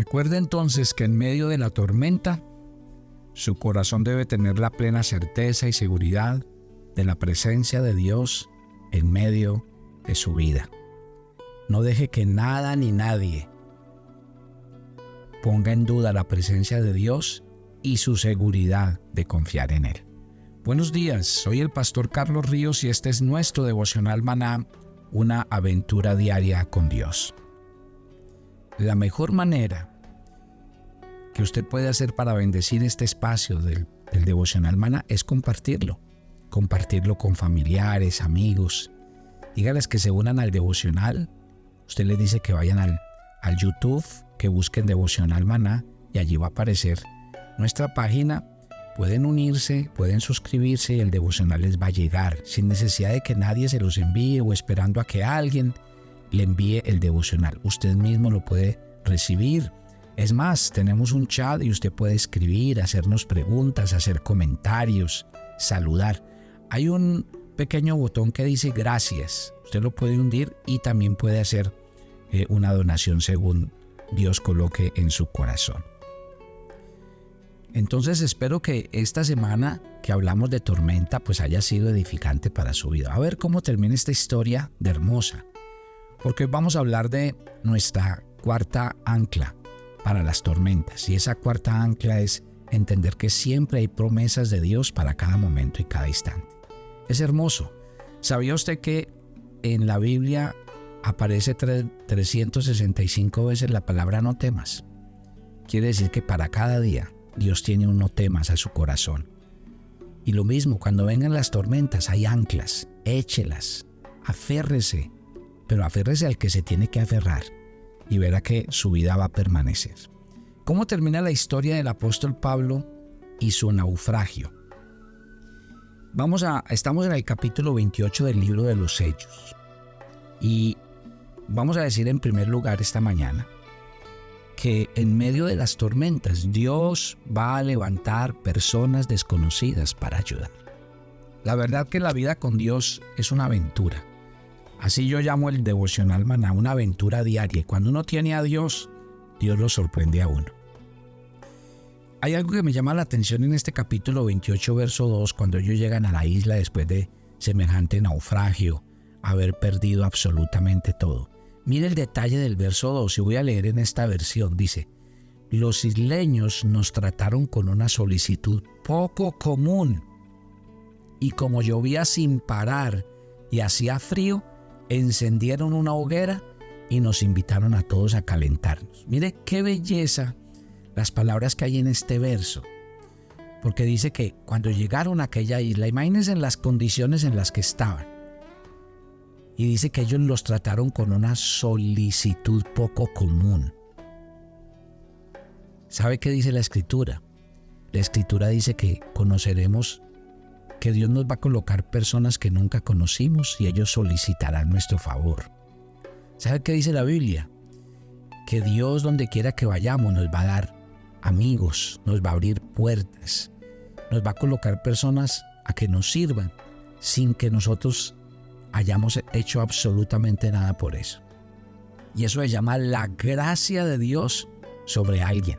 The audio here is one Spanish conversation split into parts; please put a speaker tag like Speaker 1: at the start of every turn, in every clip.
Speaker 1: Recuerde entonces que en medio de la tormenta, su corazón debe tener la plena certeza y seguridad de la presencia de Dios en medio de su vida. No deje que nada ni nadie ponga en duda la presencia de Dios y su seguridad de confiar en Él. Buenos días, soy el pastor Carlos Ríos y este es nuestro devocional maná, una aventura diaria con Dios. La mejor manera que usted puede hacer para bendecir este espacio del, devocional maná es compartirlo. Compartirlo con familiares, amigos. Dígales que se unan al devocional. Usted les dice que vayan al, al YouTube, que busquen devocional maná y allí va a aparecer nuestra página. Pueden unirse, pueden suscribirse y el devocional les va a llegar sin necesidad de que nadie se los envíe o esperando a que alguien le envíe el devocional. Usted mismo lo puede recibir. Es más, tenemos un chat y usted puede escribir, hacernos preguntas, hacer comentarios, saludar. Hay un pequeño botón que dice gracias. Usted lo puede hundir y también puede hacer eh, una donación según Dios coloque en su corazón. Entonces espero que esta semana que hablamos de tormenta pues haya sido edificante para su vida. A ver cómo termina esta historia de hermosa. Porque vamos a hablar de nuestra cuarta ancla para las tormentas. Y esa cuarta ancla es entender que siempre hay promesas de Dios para cada momento y cada instante. Es hermoso. ¿Sabía usted que en la Biblia aparece 365 veces la palabra no temas? Quiere decir que para cada día Dios tiene un no temas a su corazón. Y lo mismo, cuando vengan las tormentas, hay anclas, échelas, aférrese, pero aférrese al que se tiene que aferrar y verá que su vida va a permanecer. ¿Cómo termina la historia del apóstol Pablo y su naufragio? Vamos a, estamos en el capítulo 28 del libro de los Hechos. Y vamos a decir en primer lugar esta mañana que en medio de las tormentas Dios va a levantar personas desconocidas para ayudar. La verdad que la vida con Dios es una aventura. Así yo llamo el devocional maná, una aventura diaria. Y cuando uno tiene a Dios, Dios lo sorprende a uno. Hay algo que me llama la atención en este capítulo 28, verso 2, cuando ellos llegan a la isla después de semejante naufragio, haber perdido absolutamente todo. Mire el detalle del verso 2 y voy a leer en esta versión. Dice, los isleños nos trataron con una solicitud poco común. Y como llovía sin parar y hacía frío, encendieron una hoguera y nos invitaron a todos a calentarnos. Mire qué belleza las palabras que hay en este verso. Porque dice que cuando llegaron a aquella isla, imagínense en las condiciones en las que estaban y dice que ellos los trataron con una solicitud poco común. ¿Sabe qué dice la escritura? La escritura dice que conoceremos que Dios nos va a colocar personas que nunca conocimos y ellos solicitarán nuestro favor. ¿Sabe qué dice la Biblia? Que Dios donde quiera que vayamos nos va a dar amigos, nos va a abrir puertas, nos va a colocar personas a que nos sirvan sin que nosotros hayamos hecho absolutamente nada por eso. Y eso se llama la gracia de Dios sobre alguien.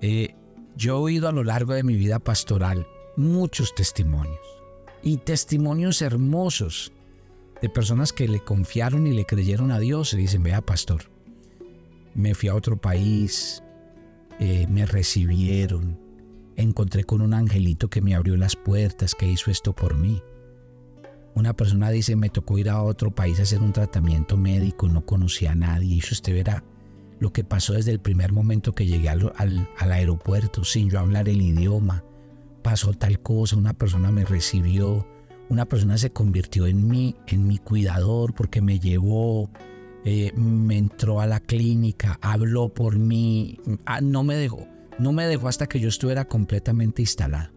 Speaker 1: Eh, yo he oído a lo largo de mi vida pastoral muchos testimonios y testimonios hermosos de personas que le confiaron y le creyeron a Dios y dicen, vea pastor, me fui a otro país, eh, me recibieron, encontré con un angelito que me abrió las puertas, que hizo esto por mí. Una persona dice, me tocó ir a otro país a hacer un tratamiento médico, no conocía a nadie. Y usted verá lo que pasó desde el primer momento que llegué al, al, aeropuerto, sin yo hablar el idioma. Pasó tal cosa, una persona me recibió, una persona se convirtió en mí, en mi cuidador, porque me llevó, eh, me entró a la clínica, habló por mí, ah, no me dejó, no me dejó hasta que yo estuviera completamente instalado.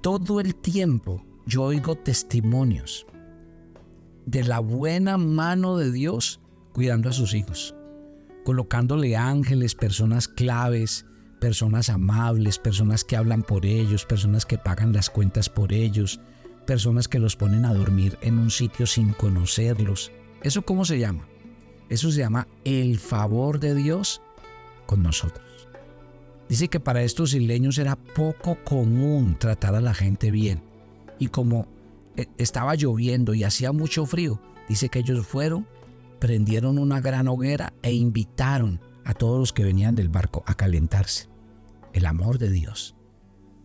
Speaker 1: Todo el tiempo yo oigo testimonios de la buena mano de Dios cuidando a sus hijos, colocándole ángeles, personas claves, personas amables, personas que hablan por ellos, personas que pagan las cuentas por ellos, personas que los ponen a dormir en un sitio sin conocerlos. ¿Eso cómo se llama? Eso se llama el favor de Dios con nosotros. Dice que para estos isleños era poco común tratar a la gente bien. Y como eh, estaba lloviendo y hacía mucho frío, dice que ellos fueron, prendieron una gran hoguera e invitaron a todos los que venían del barco a calentarse. El amor de Dios.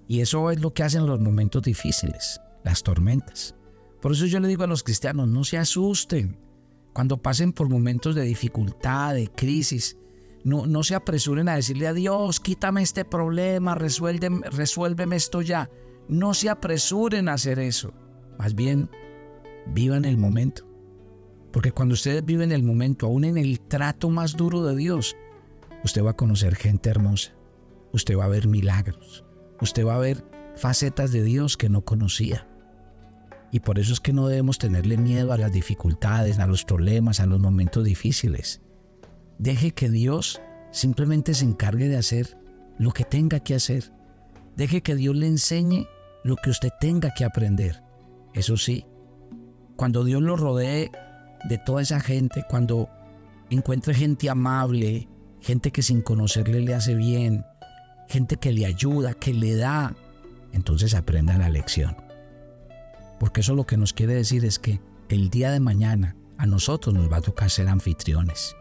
Speaker 1: Y eso es lo que hacen los momentos difíciles, las tormentas. Por eso yo le digo a los cristianos, no se asusten. Cuando pasen por momentos de dificultad, de crisis, no, no se apresuren a decirle a Dios, quítame este problema, resuélveme, resuélveme esto ya. No se apresuren a hacer eso. Más bien, vivan el momento. Porque cuando ustedes viven el momento, aún en el trato más duro de Dios, usted va a conocer gente hermosa. Usted va a ver milagros. Usted va a ver facetas de Dios que no conocía. Y por eso es que no debemos tenerle miedo a las dificultades, a los problemas, a los momentos difíciles. Deje que Dios simplemente se encargue de hacer lo que tenga que hacer. Deje que Dios le enseñe lo que usted tenga que aprender. Eso sí, cuando Dios lo rodee de toda esa gente, cuando encuentre gente amable, gente que sin conocerle le hace bien, gente que le ayuda, que le da, entonces aprenda la lección. Porque eso lo que nos quiere decir es que el día de mañana a nosotros nos va a tocar ser anfitriones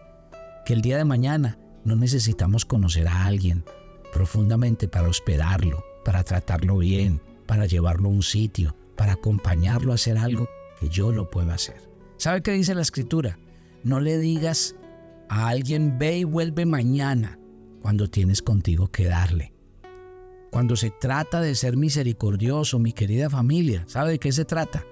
Speaker 1: que el día de mañana no necesitamos conocer a alguien profundamente para hospedarlo, para tratarlo bien, para llevarlo a un sitio, para acompañarlo a hacer algo que yo lo pueda hacer. ¿Sabe qué dice la escritura? No le digas a alguien ve y vuelve mañana cuando tienes contigo que darle. Cuando se trata de ser misericordioso, mi querida familia, ¿sabe de qué se trata?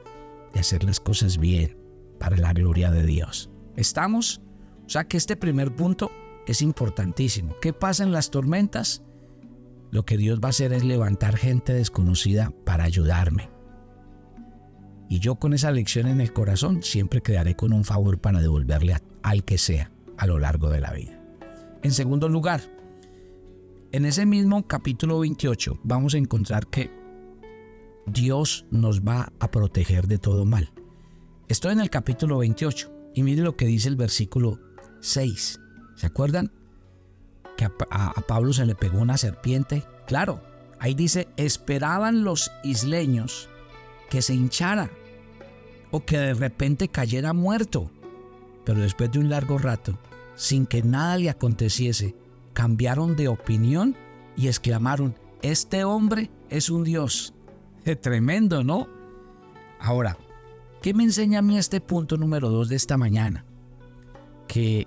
Speaker 1: De hacer las cosas bien para la gloria de Dios. ¿Estamos? O sea que este primer punto es importantísimo. ¿Qué pasa en las tormentas? Lo que Dios va a hacer es levantar gente desconocida para ayudarme. Y yo con esa lección en el corazón siempre quedaré con un favor para devolverle al que sea a lo largo de la vida. En segundo lugar, en ese mismo capítulo 28 vamos a encontrar que Dios nos va a proteger de todo mal. Estoy en el capítulo 28 y mire lo que dice el versículo 6. ¿Se acuerdan? Que a, Pablo se le pegó una serpiente. Claro, ahí dice, esperaban los isleños que se hinchara o que de repente cayera muerto. Pero después de un largo rato, sin que nada le aconteciese, cambiaron de opinión y exclamaron, este hombre es un Dios. Tremendo, ¿no? Ahora, ¿qué me enseña a mí este punto número dos de esta mañana? Que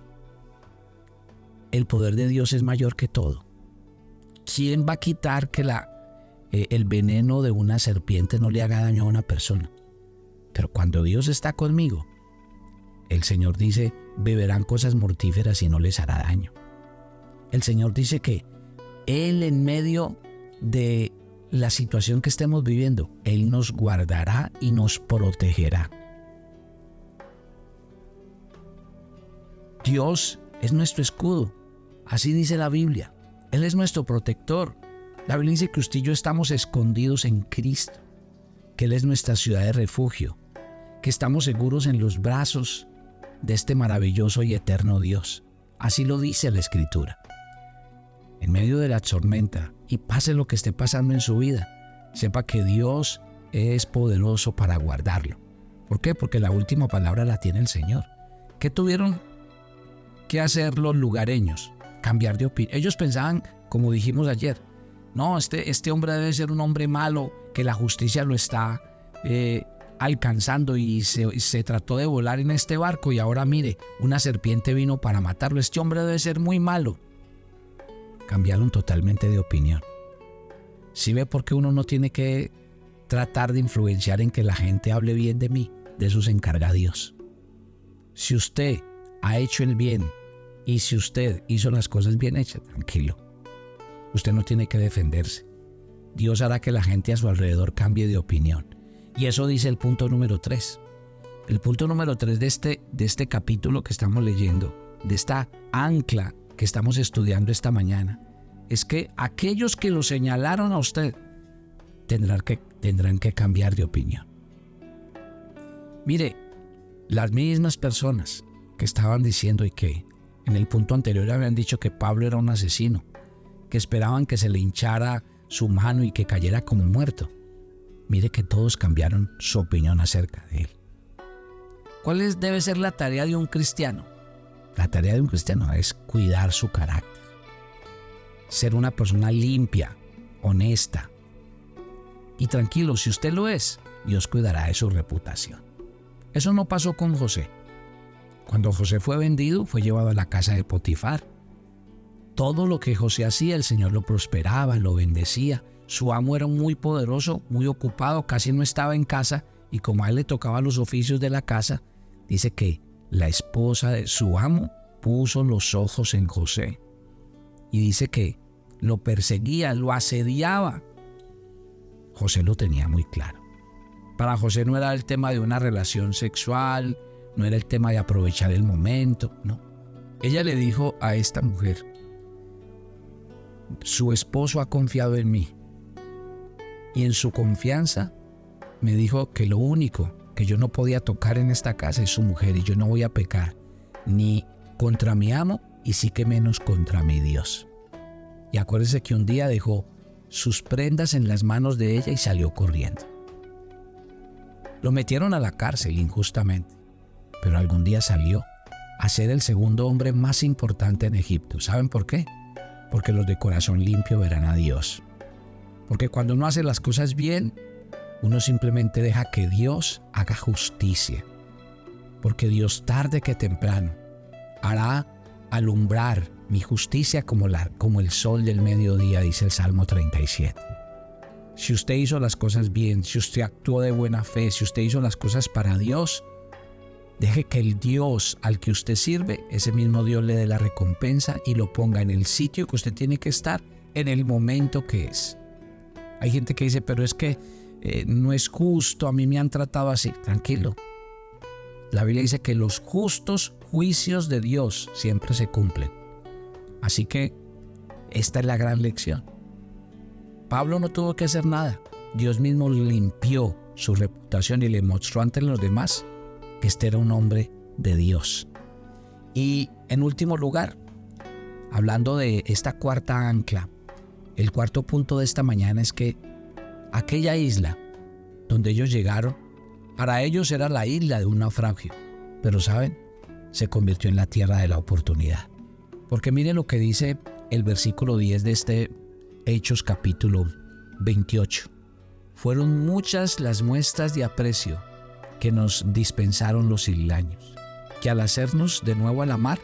Speaker 1: el poder de Dios es mayor que todo. ¿Quién va a quitar que la, eh, el veneno de una serpiente no le haga daño a una persona? Pero cuando Dios está conmigo, el Señor dice, beberán cosas mortíferas y no les hará daño. El Señor dice que Él en medio de la situación que estemos viviendo, Él nos guardará y nos protegerá. Dios es nuestro escudo. Así dice la Biblia. Él es nuestro protector. La Biblia dice que usted y yo estamos escondidos en Cristo, que Él es nuestra ciudad de refugio, que estamos seguros en los brazos de este maravilloso y eterno Dios. Así lo dice la Escritura. En medio de la tormenta, y pase lo que esté pasando en su vida, sepa que Dios es poderoso para guardarlo. ¿Por qué? Porque la última palabra la tiene el Señor. ¿Qué tuvieron que hacer los lugareños? cambiar de opinión. Ellos pensaban, como dijimos ayer, no, este, este hombre debe ser un hombre malo, que la justicia lo está eh, alcanzando y se, se, trató de volar en este barco y ahora mire, una serpiente vino para matarlo. Este hombre debe ser muy malo. Cambiaron totalmente de opinión. Si ve por qué uno no tiene que tratar de influenciar en que la gente hable bien de mí, de se encarga Dios. Si usted ha hecho el bien y si usted hizo las cosas bien hechas, tranquilo. Usted no tiene que defenderse. Dios hará que la gente a su alrededor cambie de opinión. Y eso dice el punto número 3. El punto número 3 de este, de este capítulo que estamos leyendo, de esta ancla que estamos estudiando esta mañana, es que aquellos que lo señalaron a usted tendrán que, tendrán que cambiar de opinión. Mire, las mismas personas que estaban diciendo y que en el punto anterior habían dicho que Pablo era un asesino, que esperaban que se le hinchara su mano y que cayera como muerto. Mire que todos cambiaron su opinión acerca de él. ¿Cuál debe ser la tarea de un cristiano? La tarea de un cristiano es cuidar su carácter, ser una persona limpia, honesta. Y tranquilo, si usted lo es, Dios cuidará de su reputación. Eso no pasó con José. Cuando José fue vendido, fue llevado a la casa de Potifar. Todo lo que José hacía, el Señor lo prosperaba, lo bendecía. Su amo era muy poderoso, muy ocupado, casi no estaba en casa y como a él le tocaba los oficios de la casa, dice que la esposa de su amo puso los ojos en José y dice que lo perseguía, lo asediaba. José lo tenía muy claro. Para José no era el tema de una relación sexual, no era el tema de aprovechar el momento, no. Ella le dijo a esta mujer, su esposo ha confiado en mí y en su confianza me dijo que lo único que yo no podía tocar en esta casa es su mujer y yo no voy a pecar ni contra mi amo y sí que menos contra mi Dios. Y acuérdese que un día dejó sus prendas en las manos de ella y salió corriendo. Lo metieron a la cárcel injustamente, pero algún día salió a ser el segundo hombre más importante en Egipto. ¿Saben por qué? Porque los de corazón limpio verán a Dios. Porque cuando uno hace las cosas bien, uno simplemente deja que Dios haga justicia. Porque Dios tarde que temprano hará alumbrar mi justicia como, la, como el sol del mediodía, dice el Salmo 37. Si usted hizo las cosas bien, si usted actuó de buena fe, si usted hizo las cosas para Dios, deje que el Dios al que usted sirve, ese mismo Dios le dé la recompensa y lo ponga en el sitio que usted tiene que estar en el momento que es. Hay gente que dice, pero es que eh, no es justo, a mí me han tratado así. Tranquilo. La Biblia dice que los justos juicios de Dios siempre se cumplen. Así que esta es la gran lección. Pablo no tuvo que hacer nada. Dios mismo limpió su reputación y le mostró ante los demás que este era un hombre de Dios. Y en último lugar, hablando de esta cuarta ancla, el cuarto punto de esta mañana es que aquella isla donde ellos llegaron, para ellos era la isla de un naufragio, pero saben, se convirtió en la tierra de la oportunidad. Porque miren lo que dice el versículo 10 de este Hechos capítulo 28. Fueron muchas las muestras de aprecio que nos dispensaron los isleños, que al hacernos de nuevo a la mar,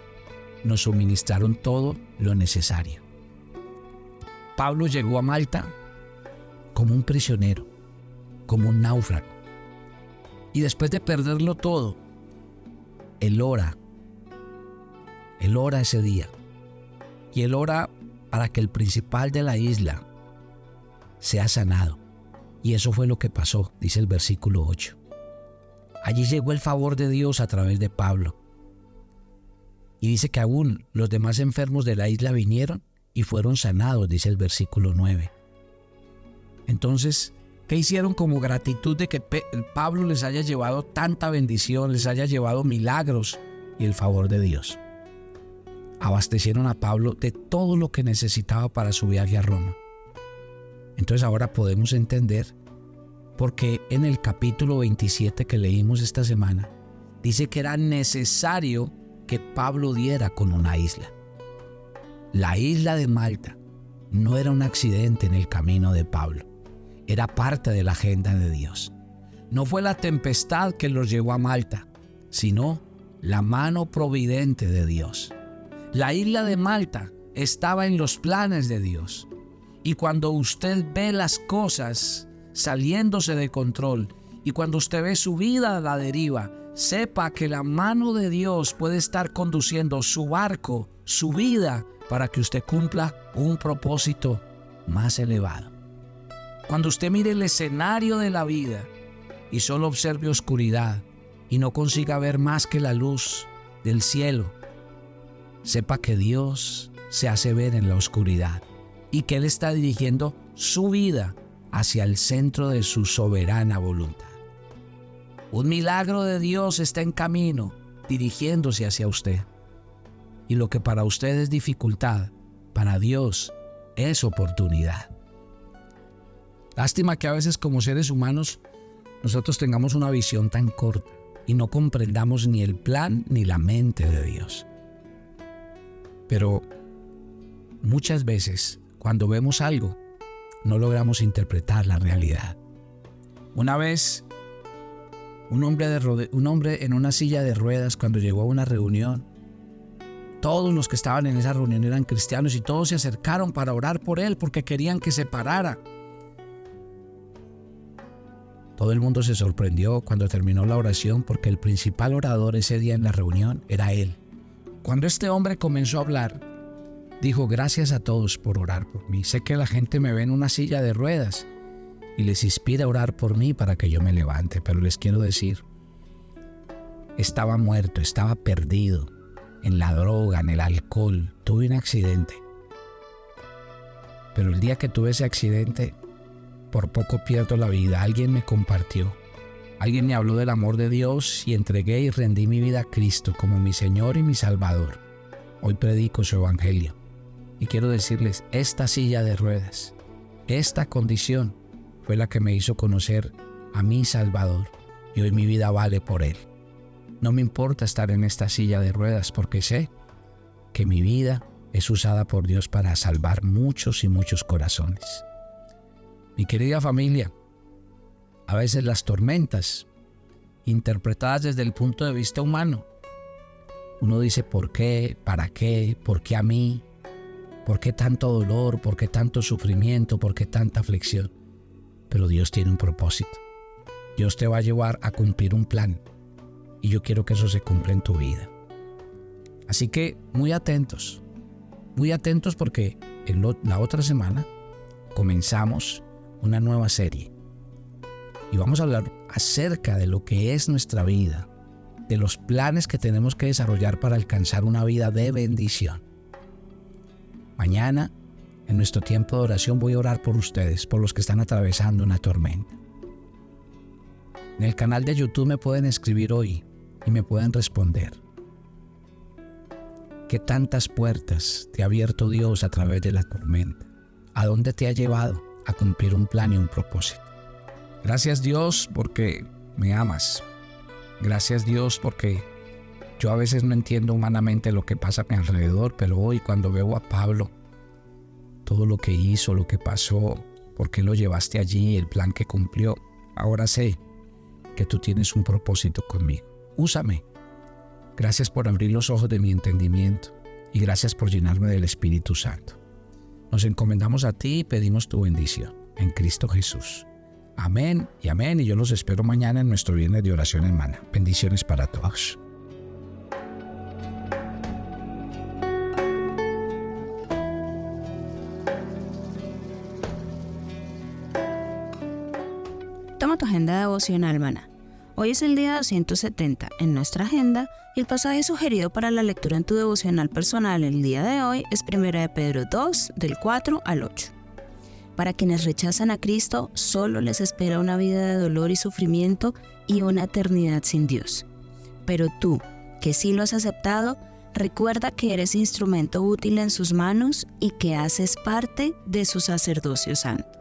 Speaker 1: nos suministraron todo lo necesario. Pablo llegó a Malta como un prisionero, como un náufrago. Y después de perderlo todo, él ora. Él ora ese día. Y él ora para que el principal de la isla sea sanado. Y eso fue lo que pasó, dice el versículo 8. Allí llegó el favor de Dios a través de Pablo. Y dice que aún los demás enfermos de la isla vinieron y fueron sanados, dice el versículo 9. Entonces, ¿qué hicieron como gratitud de que Pablo les haya llevado tanta bendición, les haya llevado milagros y el favor de Dios? Abastecieron a Pablo de todo lo que necesitaba para su viaje a Roma. Entonces ahora podemos entender por qué en el capítulo 27 que leímos esta semana dice que era necesario que Pablo diera con una isla. La isla de Malta no era un accidente en el camino de Pablo, era parte de la agenda de Dios. No fue la tempestad que los llevó a Malta, sino la mano providente de Dios. La isla de Malta estaba en los planes de Dios. Y cuando usted ve las cosas saliéndose de control y cuando usted ve su vida a la deriva, sepa que la mano de Dios puede estar conduciendo su barco, su vida, para que usted cumpla un propósito más elevado. Cuando usted mire el escenario de la vida y solo observe oscuridad y no consiga ver más que la luz del cielo, sepa que Dios se hace ver en la oscuridad y que Él está dirigiendo su vida hacia el centro de su soberana voluntad. Un milagro de Dios está en camino dirigiéndose hacia usted. Y lo que para usted es dificultad, para Dios es oportunidad. Lástima que a veces como seres humanos nosotros tengamos una visión tan corta y no comprendamos ni el plan ni la mente de Dios. Pero muchas veces cuando vemos algo no logramos interpretar la realidad. Una vez un hombre, un hombre en una silla de ruedas cuando llegó a una reunión todos los que estaban en esa reunión eran cristianos y todos se acercaron para orar por él porque querían que se parara. Todo el mundo se sorprendió cuando terminó la oración porque el principal orador ese día en la reunión era él. Cuando este hombre comenzó a hablar, dijo, gracias a todos por orar por mí. Sé que la gente me ve en una silla de ruedas y les inspira a orar por mí para que yo me levante, pero les quiero decir, estaba muerto, estaba perdido en la droga, en el alcohol. Tuve un accidente. Pero el día que tuve ese accidente, por poco pierdo la vida. Alguien me compartió. Alguien me habló del amor de Dios y entregué y rendí mi vida a Cristo como mi Señor y mi Salvador. Hoy predico su Evangelio. Y quiero decirles, esta silla de ruedas, esta condición fue la que me hizo conocer a mi Salvador. Y hoy mi vida vale por Él. No me importa estar en esta silla de ruedas porque sé que mi vida es usada por Dios para salvar muchos y muchos corazones. Mi querida familia, a veces las tormentas, interpretadas desde el punto de vista humano, uno dice, ¿por qué? ¿Para qué? ¿Por qué a mí? ¿Por qué tanto dolor? ¿Por qué tanto sufrimiento? ¿Por qué tanta aflicción? Pero Dios tiene un propósito. Dios te va a llevar a cumplir un plan y yo quiero que eso se cumpla en tu vida. Así que muy atentos, muy atentos porque en la otra semana comenzamos una nueva serie y vamos a hablar acerca de lo que es nuestra vida, de los planes que tenemos que desarrollar para alcanzar una vida de bendición. Mañana, en nuestro tiempo de oración, voy a orar por ustedes, por los que están atravesando una tormenta. En el canal de YouTube me pueden escribir hoy y me puedan responder. ¿Qué tantas puertas te ha abierto Dios a través de la tormenta? ¿A dónde te ha llevado a cumplir un plan y un propósito? Gracias Dios porque me amas. Gracias Dios porque yo a veces no entiendo humanamente lo que pasa a mi alrededor, pero hoy cuando veo a Pablo, todo lo que hizo, lo que pasó, por qué lo llevaste allí, el plan que cumplió, ahora sé que tú tienes un propósito conmigo úsame. Gracias por abrir los ojos de mi entendimiento y gracias por llenarme del Espíritu Santo. Nos encomendamos a ti y pedimos tu bendición en Cristo Jesús. Amén y amén y yo los espero mañana en nuestro viernes de oración hermana. Bendiciones para todos.
Speaker 2: Toma tu agenda devocional, hermana Hoy es el día 270 en nuestra agenda y el pasaje sugerido para la lectura en tu devocional personal el día de hoy es 1 de Pedro 2 del 4 al 8. Para quienes rechazan a Cristo, solo les espera una vida de dolor y sufrimiento y una eternidad sin Dios. Pero tú, que sí lo has aceptado, recuerda que eres instrumento útil en sus manos y que haces parte de su sacerdocio santo.